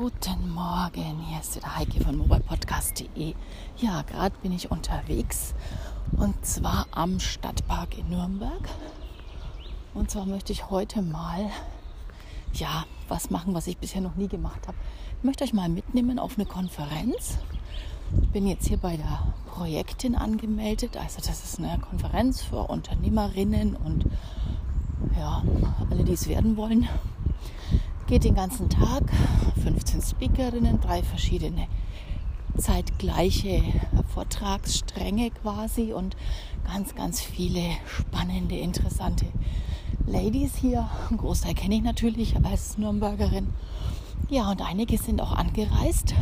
Guten Morgen, hier ist wieder Heike von mobilepodcast.de. Ja, gerade bin ich unterwegs und zwar am Stadtpark in Nürnberg. Und zwar möchte ich heute mal, ja, was machen, was ich bisher noch nie gemacht habe. Ich möchte euch mal mitnehmen auf eine Konferenz. Ich bin jetzt hier bei der Projektin angemeldet. Also das ist eine Konferenz für Unternehmerinnen und ja, alle, die es werden wollen. Geht den ganzen Tag, 15 Speakerinnen, drei verschiedene zeitgleiche Vortragsstränge quasi und ganz, ganz viele spannende, interessante Ladies hier. Ein Großteil kenne ich natürlich als Nürnbergerin. Ja, und einige sind auch angereist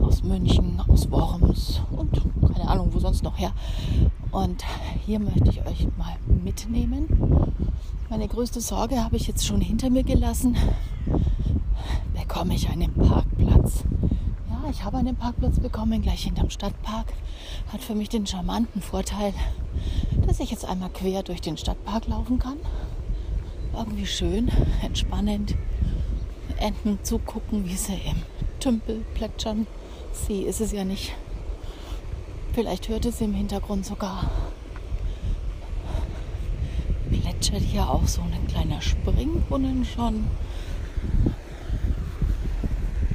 aus München, aus Worms und keine Ahnung, wo sonst noch her. Und hier möchte ich euch mal mitnehmen meine größte Sorge habe ich jetzt schon hinter mir gelassen. Bekomme ich einen Parkplatz? Ja, ich habe einen Parkplatz bekommen, gleich hinterm Stadtpark. Hat für mich den charmanten Vorteil, dass ich jetzt einmal quer durch den Stadtpark laufen kann. Irgendwie schön, entspannend. Enten zugucken, wie sie im Tümpel plätschern. See ist es ja nicht. Vielleicht hört es im Hintergrund sogar plätschert hier auch so ein kleiner Springbrunnen schon.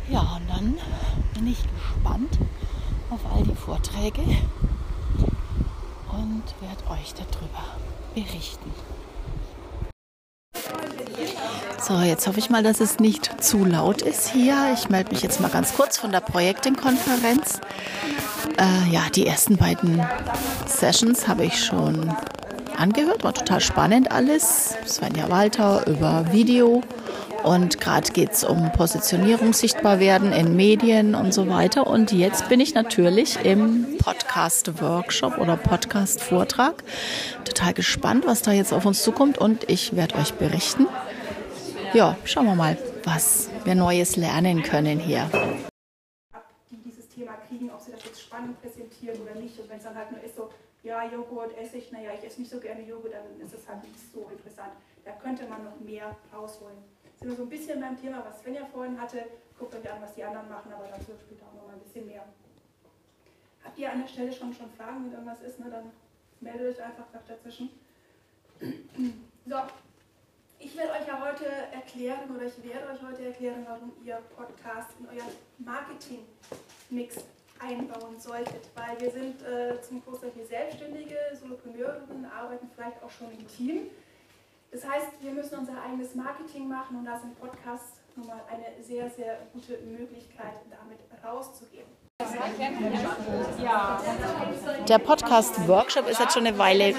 Ja, und dann bin ich gespannt auf all die Vorträge und werde euch darüber berichten. So, jetzt hoffe ich mal, dass es nicht zu laut ist hier. Ich melde mich jetzt mal ganz kurz von der Projektenkonferenz. Äh, ja, die ersten beiden Sessions habe ich schon angehört. War total spannend alles. Svenja Walter über Video. Und gerade geht es um Positionierung, sichtbar werden in Medien und so weiter. Und jetzt bin ich natürlich im Podcast-Workshop oder Podcast-Vortrag. Total gespannt, was da jetzt auf uns zukommt. Und ich werde euch berichten. Ja, schauen wir mal, was wir Neues lernen können hier. Die dieses Thema kriegen, ob sie das jetzt spannend präsentieren oder nicht. Und wenn es dann halt nur ist so, ja, Joghurt esse ich, naja, ich esse nicht so gerne Joghurt, dann ist es halt nicht so interessant. Da könnte man noch mehr rausholen. Sind wir so ein bisschen beim Thema, was Svenja vorhin hatte. Guckt euch an, was die anderen machen, aber dazu später auch noch mal ein bisschen mehr. Habt ihr an der Stelle schon, schon Fragen, wenn irgendwas ist, ne, dann meldet euch einfach dazwischen. So, ich werde euch ja heute erklären oder ich werde euch heute erklären, warum ihr Podcast in euren Marketing-Mix einbauen solltet, weil wir sind äh, zum Großteil hier Selbstständige, Solopreneurinnen, arbeiten vielleicht auch schon im Team. Das heißt, wir müssen unser eigenes Marketing machen und da sind Podcasts nun mal eine sehr, sehr gute Möglichkeit, damit rauszugehen. Der Podcast-Workshop ist jetzt schon eine Weile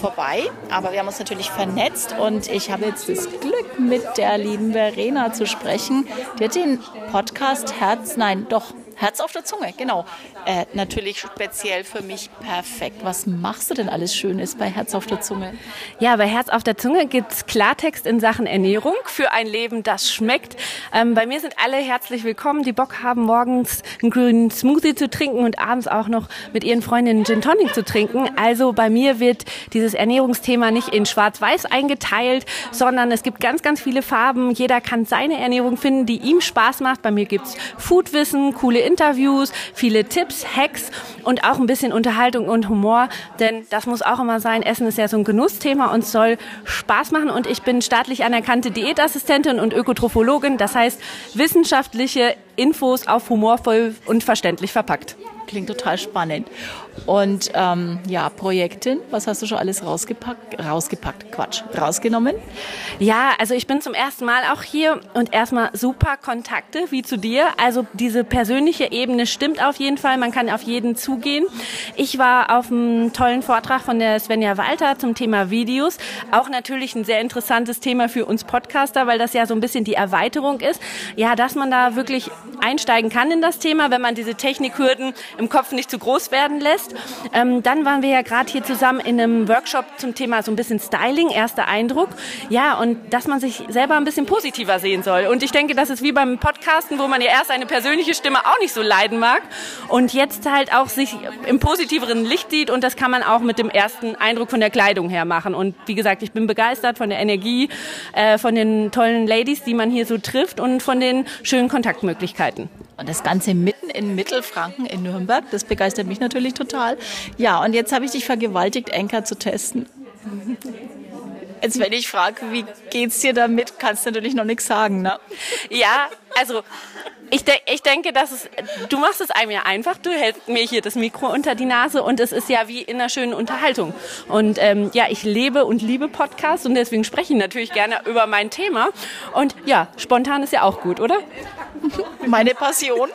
vorbei, aber wir haben uns natürlich vernetzt und ich habe jetzt das Glück, mit der lieben Verena zu sprechen. Die hat den Podcast Herz, nein, doch Herz auf der Zunge, genau. Äh, natürlich speziell für mich perfekt. Was machst du denn alles Schönes bei Herz auf der Zunge? Ja, bei Herz auf der Zunge gibt es Klartext in Sachen Ernährung für ein Leben, das schmeckt. Ähm, bei mir sind alle herzlich willkommen, die Bock haben, morgens einen grünen Smoothie zu trinken und abends auch noch mit ihren Freundinnen Gin Tonic zu trinken. Also bei mir wird dieses Ernährungsthema nicht in schwarz-weiß eingeteilt, sondern es gibt ganz, ganz viele Farben. Jeder kann seine Ernährung finden, die ihm Spaß macht. Bei mir gibt's Foodwissen, coole Interviews, viele Tipps, Hacks und auch ein bisschen Unterhaltung und Humor, denn das muss auch immer sein. Essen ist ja so ein Genussthema und soll Spaß machen und ich bin staatlich anerkannte Diätassistentin und Ökotrophologin, das heißt wissenschaftliche Infos auf humorvoll und verständlich verpackt. Klingt total spannend. Und ähm, ja, Projekten, was hast du schon alles rausgepackt? Rausgepackt, Quatsch, rausgenommen? Ja, also ich bin zum ersten Mal auch hier und erstmal super Kontakte wie zu dir. Also diese persönliche Ebene stimmt auf jeden Fall. Man kann auf jeden zugehen. Ich war auf einem tollen Vortrag von der Svenja Walter zum Thema Videos. Auch natürlich ein sehr interessantes Thema für uns Podcaster, weil das ja so ein bisschen die Erweiterung ist. Ja, dass man da wirklich einsteigen kann in das Thema, wenn man diese Technikhürden im Kopf nicht zu groß werden lässt. Ähm, dann waren wir ja gerade hier zusammen in einem Workshop zum Thema so ein bisschen Styling, erster Eindruck. Ja, und dass man sich selber ein bisschen positiver sehen soll. Und ich denke, das ist wie beim Podcasten, wo man ja erst eine persönliche Stimme auch nicht so leiden mag und jetzt halt auch sich im positiveren Licht sieht und das kann man auch mit dem ersten Eindruck von der Kleidung her machen. Und wie gesagt, ich bin begeistert von der Energie, äh, von den tollen Ladies, die man hier so trifft und von den schönen Kontaktmöglichkeiten. Und das Ganze mitten in Mittelfranken in Nürnberg, das begeistert mich natürlich total. Ja, und jetzt habe ich dich vergewaltigt, Enker zu testen. Jetzt, wenn ich frage, wie geht's dir damit, kannst du natürlich noch nichts sagen, ne? Ja, also ich, de ich denke, dass es, du machst es einem ja einfach. Du hältst mir hier das Mikro unter die Nase und es ist ja wie in einer schönen Unterhaltung. Und ähm, ja, ich lebe und liebe Podcasts und deswegen spreche ich natürlich gerne über mein Thema. Und ja, spontan ist ja auch gut, oder? Meine Passion.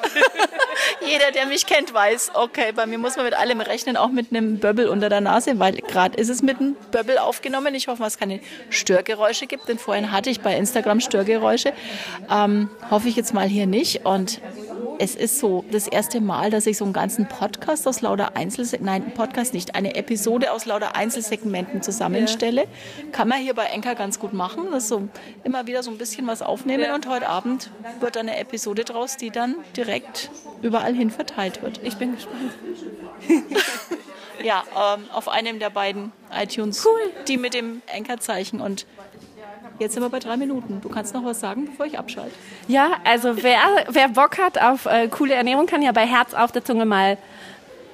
Jeder, der mich kennt, weiß, okay, bei mir muss man mit allem rechnen, auch mit einem Böbbel unter der Nase, weil gerade ist es mit einem Böbbel aufgenommen. Ich hoffe, es keine Störgeräusche gibt, denn vorhin hatte ich bei Instagram Störgeräusche. Ähm, hoffe ich jetzt mal hier nicht. Und es ist so das erste Mal, dass ich so einen ganzen Podcast aus lauter Einzelsegmenten, nein, Podcast nicht, eine Episode aus lauter Einzelsegmenten zusammenstelle. Kann man hier bei Enker ganz gut machen. Das so immer wieder so ein bisschen was aufnehmen ja. und heute Abend wird eine Episode draus, die dann direkt überall hin verteilt wird. Ich bin gespannt. ja, ähm, auf einem der beiden iTunes, cool. die mit dem Enkerzeichen und Jetzt sind wir bei drei Minuten. Du kannst noch was sagen, bevor ich abschalte. Ja, also wer, wer Bock hat auf äh, coole Ernährung, kann ja bei Herz auf der Zunge mal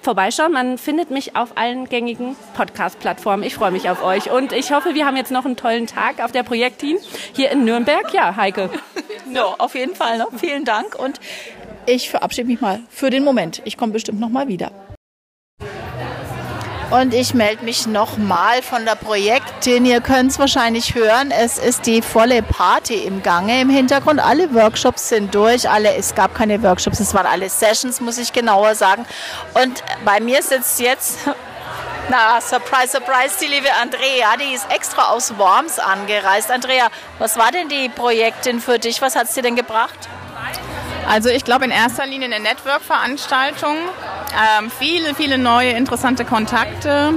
vorbeischauen. Man findet mich auf allen gängigen Podcast-Plattformen. Ich freue mich auf euch und ich hoffe, wir haben jetzt noch einen tollen Tag auf der Projektteam hier in Nürnberg. Ja, Heike. Ja, auf jeden Fall. Ne? Vielen Dank und ich verabschiede mich mal für den Moment. Ich komme bestimmt noch mal wieder. Und ich melde mich nochmal von der Projektin. Ihr könnt es wahrscheinlich hören. Es ist die volle Party im Gange im Hintergrund. Alle Workshops sind durch. Alle, es gab keine Workshops, es waren alle Sessions, muss ich genauer sagen. Und bei mir sitzt jetzt na, surprise, surprise, die liebe Andrea, die ist extra aus Worms angereist. Andrea, was war denn die Projektin für dich? Was hat es dir denn gebracht? Also ich glaube in erster Linie eine Network-Veranstaltung, ähm, viele, viele neue interessante Kontakte.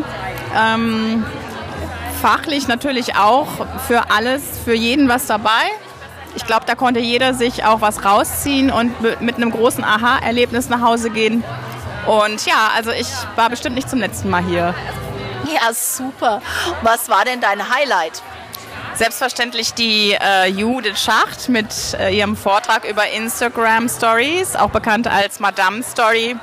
Ähm, fachlich natürlich auch für alles, für jeden was dabei. Ich glaube, da konnte jeder sich auch was rausziehen und mit einem großen Aha-Erlebnis nach Hause gehen. Und ja, also ich war bestimmt nicht zum letzten Mal hier. Ja, super. Was war denn dein Highlight? Selbstverständlich die äh, Judith Schacht mit äh, ihrem Vortrag über Instagram Stories, auch bekannt als Madame Story.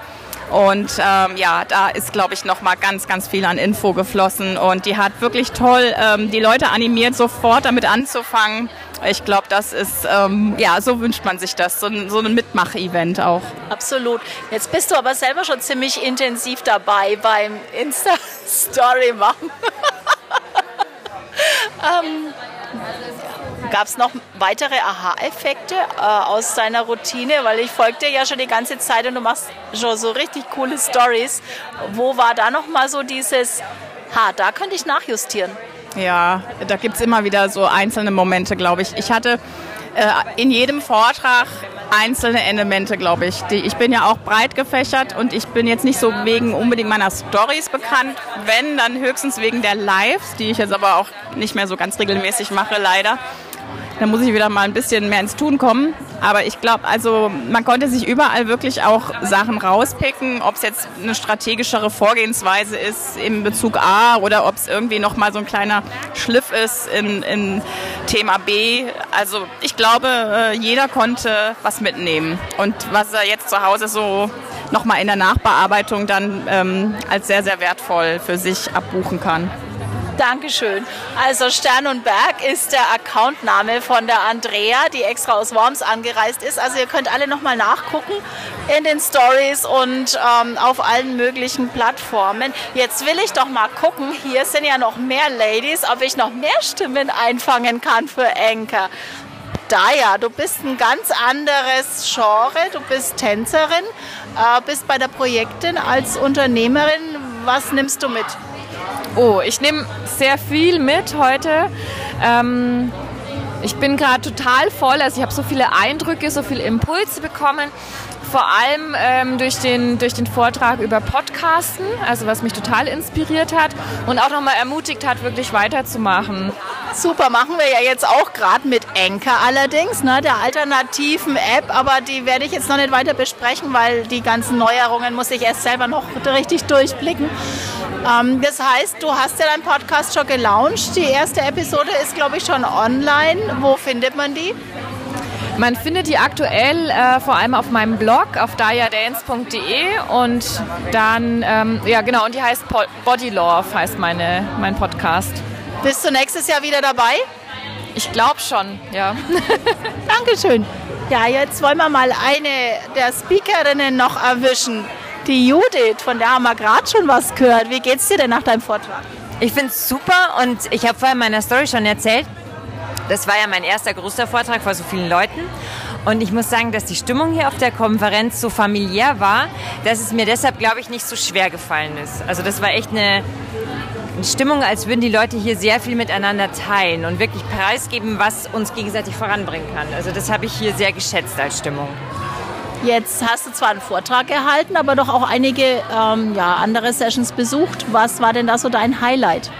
Und ähm, ja, da ist, glaube ich, noch mal ganz, ganz viel an Info geflossen. Und die hat wirklich toll ähm, die Leute animiert, sofort damit anzufangen. Ich glaube, das ist, ähm, ja, so wünscht man sich das, so ein, so ein Mitmach-Event auch. Absolut. Jetzt bist du aber selber schon ziemlich intensiv dabei beim Insta-Story machen. ähm, Gab es noch weitere Aha-Effekte äh, aus deiner Routine? Weil ich folge dir ja schon die ganze Zeit und du machst schon so richtig coole Stories. Wo war da noch mal so dieses, ha, da könnte ich nachjustieren? Ja, da gibt es immer wieder so einzelne Momente, glaube ich. Ich hatte äh, in jedem Vortrag einzelne Elemente, glaube ich. Die, ich bin ja auch breit gefächert und ich bin jetzt nicht so wegen unbedingt meiner Stories bekannt. Wenn, dann höchstens wegen der Lives, die ich jetzt aber auch nicht mehr so ganz regelmäßig mache, leider. Da muss ich wieder mal ein bisschen mehr ins Tun kommen. Aber ich glaube, also man konnte sich überall wirklich auch Sachen rauspicken, ob es jetzt eine strategischere Vorgehensweise ist in Bezug A oder ob es irgendwie nochmal so ein kleiner Schliff ist in, in Thema B. Also ich glaube, äh, jeder konnte was mitnehmen. Und was er jetzt zu Hause so nochmal in der Nachbearbeitung dann ähm, als sehr, sehr wertvoll für sich abbuchen kann. Dankeschön. Also Stern und Berg ist der Accountname von der Andrea, die extra aus Worms angereist ist. Also ihr könnt alle nochmal nachgucken in den Stories und ähm, auf allen möglichen Plattformen. Jetzt will ich doch mal gucken, hier sind ja noch mehr Ladies, ob ich noch mehr Stimmen einfangen kann für Enker. Daya, du bist ein ganz anderes Genre. Du bist Tänzerin, äh, bist bei der Projektin als Unternehmerin. Was nimmst du mit? Oh, ich nehme sehr viel mit heute. Ähm, Ich bin gerade total voll, also ich habe so viele Eindrücke, so viele Impulse bekommen vor allem ähm, durch, den, durch den Vortrag über Podcasten, also was mich total inspiriert hat und auch nochmal ermutigt hat, wirklich weiterzumachen. Super, machen wir ja jetzt auch gerade mit Enker allerdings, ne, der alternativen App, aber die werde ich jetzt noch nicht weiter besprechen, weil die ganzen Neuerungen muss ich erst selber noch richtig durchblicken. Ähm, das heißt, du hast ja deinen Podcast schon gelauncht. Die erste Episode ist, glaube ich, schon online. Wo findet man die? Man findet die aktuell äh, vor allem auf meinem Blog auf diadance.de und dann, ähm, ja genau, und die heißt Body Love, heißt meine, mein Podcast. Bist du nächstes Jahr wieder dabei? Ich glaube schon, ja. Dankeschön. Ja, jetzt wollen wir mal eine der Speakerinnen noch erwischen. Die Judith, von der haben wir gerade schon was gehört. Wie geht's dir denn nach deinem Vortrag? Ich finde es super und ich habe vorher in meiner Story schon erzählt, das war ja mein erster größter Vortrag vor so vielen Leuten. Und ich muss sagen, dass die Stimmung hier auf der Konferenz so familiär war, dass es mir deshalb, glaube ich, nicht so schwer gefallen ist. Also das war echt eine Stimmung, als würden die Leute hier sehr viel miteinander teilen und wirklich preisgeben, was uns gegenseitig voranbringen kann. Also das habe ich hier sehr geschätzt als Stimmung. Jetzt hast du zwar einen Vortrag gehalten, aber doch auch einige ähm, ja, andere Sessions besucht. Was war denn da so dein Highlight?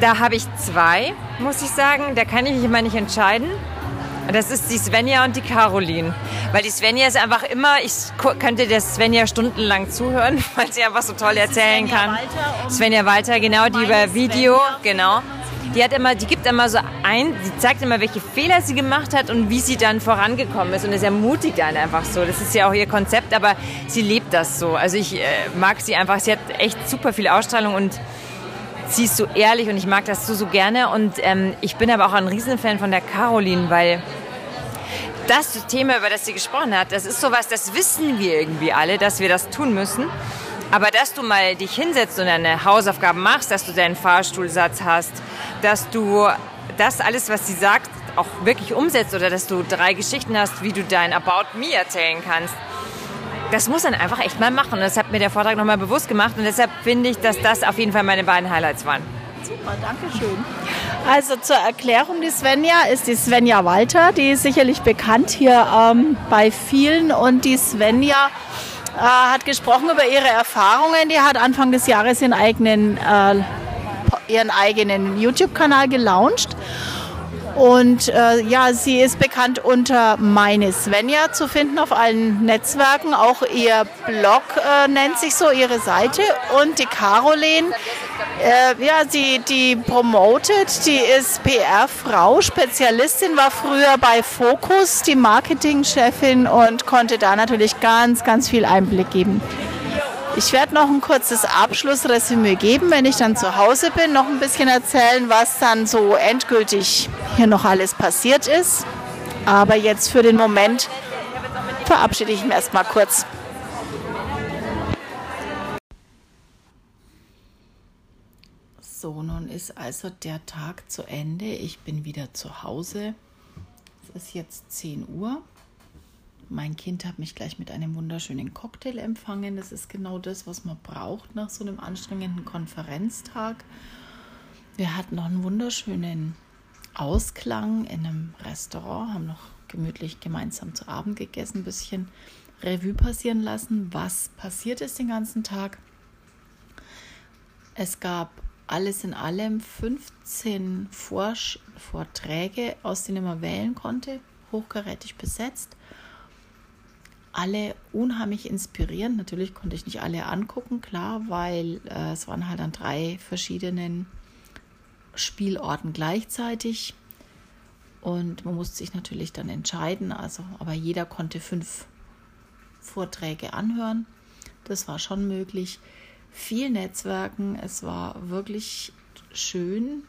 Da habe ich zwei muss ich sagen. Da kann ich mich immer nicht entscheiden. Das ist die Svenja und die Caroline. Weil die Svenja ist einfach immer, ich könnte der Svenja stundenlang zuhören, weil sie einfach so toll erzählen Svenja kann. Walter Svenja Walter, genau, die über Video, Svenja. genau. Die hat immer, die gibt immer so ein, die zeigt immer, welche Fehler sie gemacht hat und wie sie dann vorangekommen ist. Und das ermutigt einen einfach so. Das ist ja auch ihr Konzept, aber sie lebt das so. Also ich äh, mag sie einfach. Sie hat echt super viel Ausstrahlung und sie ist so ehrlich und ich mag das so, so gerne. Und ähm, ich bin aber auch ein Riesenfan von der Caroline, weil das Thema, über das sie gesprochen hat, das ist sowas, das wissen wir irgendwie alle, dass wir das tun müssen. Aber dass du mal dich hinsetzt und deine Hausaufgaben machst, dass du deinen Fahrstuhlsatz hast, dass du das alles, was sie sagt, auch wirklich umsetzt oder dass du drei Geschichten hast, wie du dein About Me erzählen kannst, das muss man einfach echt mal machen. Und das hat mir der Vortrag nochmal bewusst gemacht. Und deshalb finde ich, dass das auf jeden Fall meine beiden Highlights waren. Super, danke schön. Also zur Erklärung, die Svenja ist die Svenja Walter. Die ist sicherlich bekannt hier ähm, bei vielen. Und die Svenja äh, hat gesprochen über ihre Erfahrungen. Die hat Anfang des Jahres ihren eigenen, äh, ihren eigenen YouTube-Kanal gelauncht. Und äh, ja, sie ist bekannt unter Meine Svenja zu finden auf allen Netzwerken. Auch ihr Blog äh, nennt sich so, ihre Seite. Und die Caroline, äh, ja, sie die promotet, die ist PR-Frau, Spezialistin, war früher bei Focus, die Marketingchefin und konnte da natürlich ganz, ganz viel Einblick geben. Ich werde noch ein kurzes Abschlussresümee geben, wenn ich dann zu Hause bin, noch ein bisschen erzählen, was dann so endgültig hier noch alles passiert ist. Aber jetzt für den Moment verabschiede ich mich erstmal kurz. So, nun ist also der Tag zu Ende. Ich bin wieder zu Hause. Es ist jetzt 10 Uhr. Mein Kind hat mich gleich mit einem wunderschönen Cocktail empfangen. Das ist genau das, was man braucht nach so einem anstrengenden Konferenztag. Wir hatten noch einen wunderschönen Ausklang in einem Restaurant, haben noch gemütlich gemeinsam zu Abend gegessen, ein bisschen Revue passieren lassen, was passiert ist den ganzen Tag. Es gab alles in allem 15 Vorträge, aus denen man wählen konnte, hochkarätig besetzt alle unheimlich inspirierend. Natürlich konnte ich nicht alle angucken, klar, weil äh, es waren halt an drei verschiedenen Spielorten gleichzeitig. Und man musste sich natürlich dann entscheiden. Also, aber jeder konnte fünf Vorträge anhören. Das war schon möglich. Viel Netzwerken. Es war wirklich schön,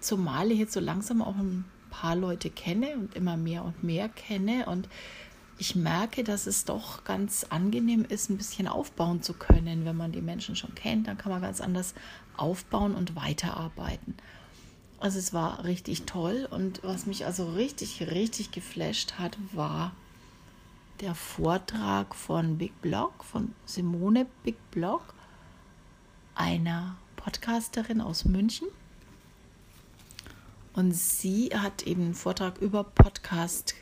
zumal ich jetzt so langsam auch ein paar Leute kenne und immer mehr und mehr kenne und ich merke, dass es doch ganz angenehm ist, ein bisschen aufbauen zu können. Wenn man die Menschen schon kennt, dann kann man ganz anders aufbauen und weiterarbeiten. Also es war richtig toll und was mich also richtig, richtig geflasht hat, war der Vortrag von Big Blog, von Simone Big Blog, einer Podcasterin aus München. Und sie hat eben einen Vortrag über Podcast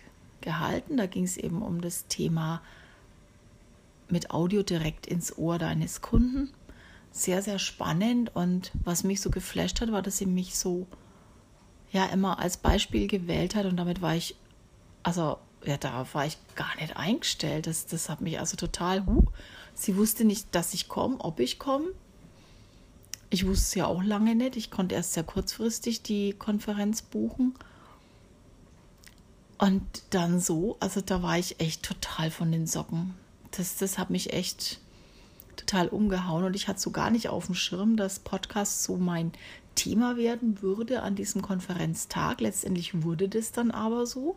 gehalten. Da ging es eben um das Thema mit Audio direkt ins Ohr deines Kunden. Sehr, sehr spannend. Und was mich so geflasht hat, war, dass sie mich so ja immer als Beispiel gewählt hat. Und damit war ich, also ja, da war ich gar nicht eingestellt. Das, das hat mich also total, huh. Sie wusste nicht, dass ich komme, ob ich komme. Ich wusste es ja auch lange nicht. Ich konnte erst sehr kurzfristig die Konferenz buchen. Und dann so, also da war ich echt total von den Socken. Das, das hat mich echt total umgehauen und ich hatte so gar nicht auf dem Schirm, dass Podcast so mein Thema werden würde an diesem Konferenztag. Letztendlich wurde das dann aber so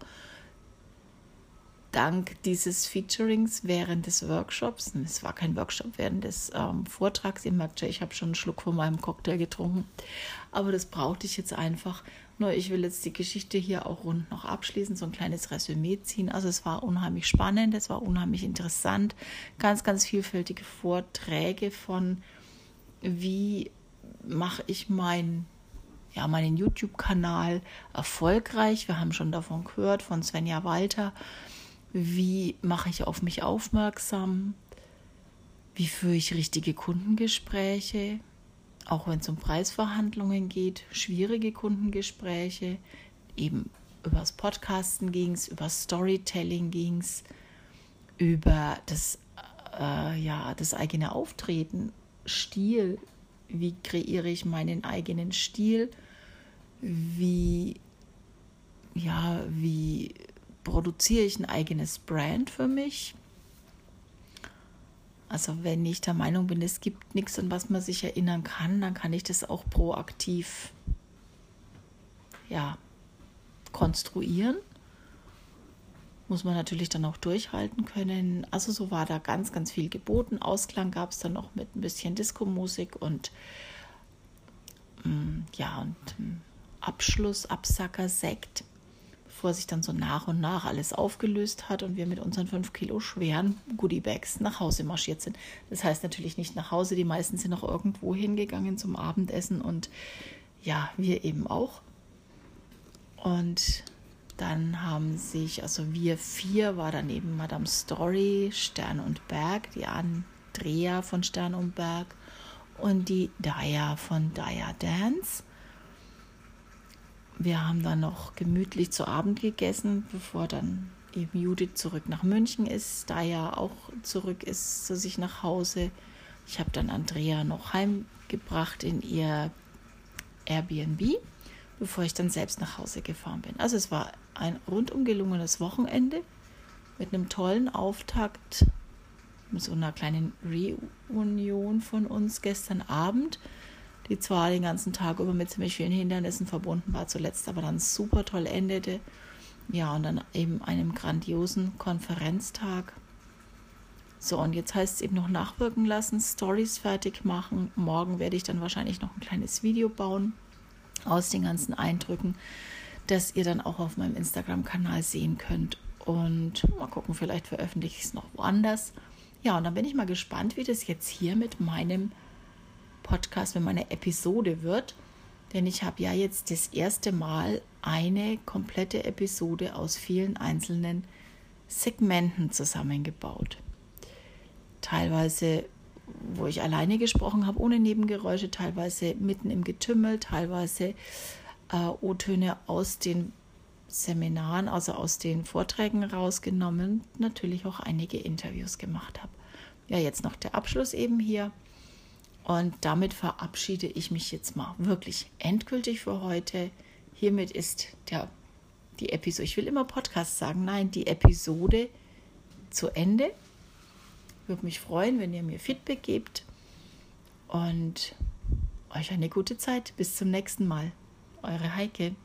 dank dieses Featurings während des Workshops, es war kein Workshop, während des ähm, Vortrags, ihr merkt ja, ich habe schon einen Schluck von meinem Cocktail getrunken, aber das brauchte ich jetzt einfach. Nur ich will jetzt die Geschichte hier auch rund noch abschließen, so ein kleines Resümee ziehen. Also es war unheimlich spannend, es war unheimlich interessant, ganz, ganz vielfältige Vorträge von, wie mache ich mein ja, meinen YouTube-Kanal erfolgreich. Wir haben schon davon gehört, von Svenja Walter. Wie mache ich auf mich aufmerksam? Wie führe ich richtige Kundengespräche? Auch wenn es um Preisverhandlungen geht, schwierige Kundengespräche. Eben übers Podcasten ging es, über Storytelling ging es, über das, äh, ja, das eigene Auftreten, Stil. Wie kreiere ich meinen eigenen Stil? Wie, ja, wie produziere ich ein eigenes Brand für mich. Also wenn ich der Meinung bin, es gibt nichts, an was man sich erinnern kann, dann kann ich das auch proaktiv ja, konstruieren. Muss man natürlich dann auch durchhalten können. Also so war da ganz, ganz viel geboten. Ausklang gab es dann noch mit ein bisschen Disco-Musik und mm, ja, und mm, Abschluss, Absacker, Sekt bevor sich dann so nach und nach alles aufgelöst hat und wir mit unseren fünf Kilo schweren Goodiebags nach Hause marschiert sind. Das heißt natürlich nicht nach Hause, die meisten sind noch irgendwo hingegangen zum Abendessen und ja, wir eben auch. Und dann haben sich, also wir vier war dann eben Madame Story, Stern und Berg, die Andrea von Stern und Berg und die Daya von Daya Dance. Wir haben dann noch gemütlich zu Abend gegessen, bevor dann eben Judith zurück nach München ist, da ja auch zurück ist zu sich nach Hause. Ich habe dann Andrea noch heimgebracht in ihr Airbnb, bevor ich dann selbst nach Hause gefahren bin. Also es war ein rundum gelungenes Wochenende mit einem tollen Auftakt, mit so einer kleinen Reunion von uns gestern Abend die zwar den ganzen Tag über mit ziemlich vielen Hindernissen verbunden war, zuletzt aber dann super toll endete. Ja, und dann eben einem grandiosen Konferenztag. So, und jetzt heißt es eben noch nachwirken lassen, Stories fertig machen. Morgen werde ich dann wahrscheinlich noch ein kleines Video bauen aus den ganzen Eindrücken, das ihr dann auch auf meinem Instagram-Kanal sehen könnt. Und mal gucken, vielleicht veröffentliche ich es noch woanders. Ja, und dann bin ich mal gespannt, wie das jetzt hier mit meinem Podcast, wenn meine Episode wird. Denn ich habe ja jetzt das erste Mal eine komplette Episode aus vielen einzelnen Segmenten zusammengebaut. Teilweise, wo ich alleine gesprochen habe, ohne Nebengeräusche, teilweise mitten im Getümmel, teilweise äh, O-Töne aus den Seminaren, also aus den Vorträgen rausgenommen, natürlich auch einige Interviews gemacht habe. Ja, jetzt noch der Abschluss eben hier. Und damit verabschiede ich mich jetzt mal wirklich endgültig für heute. Hiermit ist der, die Episode, ich will immer Podcast sagen, nein, die Episode zu Ende. Würde mich freuen, wenn ihr mir Feedback gebt und euch eine gute Zeit. Bis zum nächsten Mal. Eure Heike.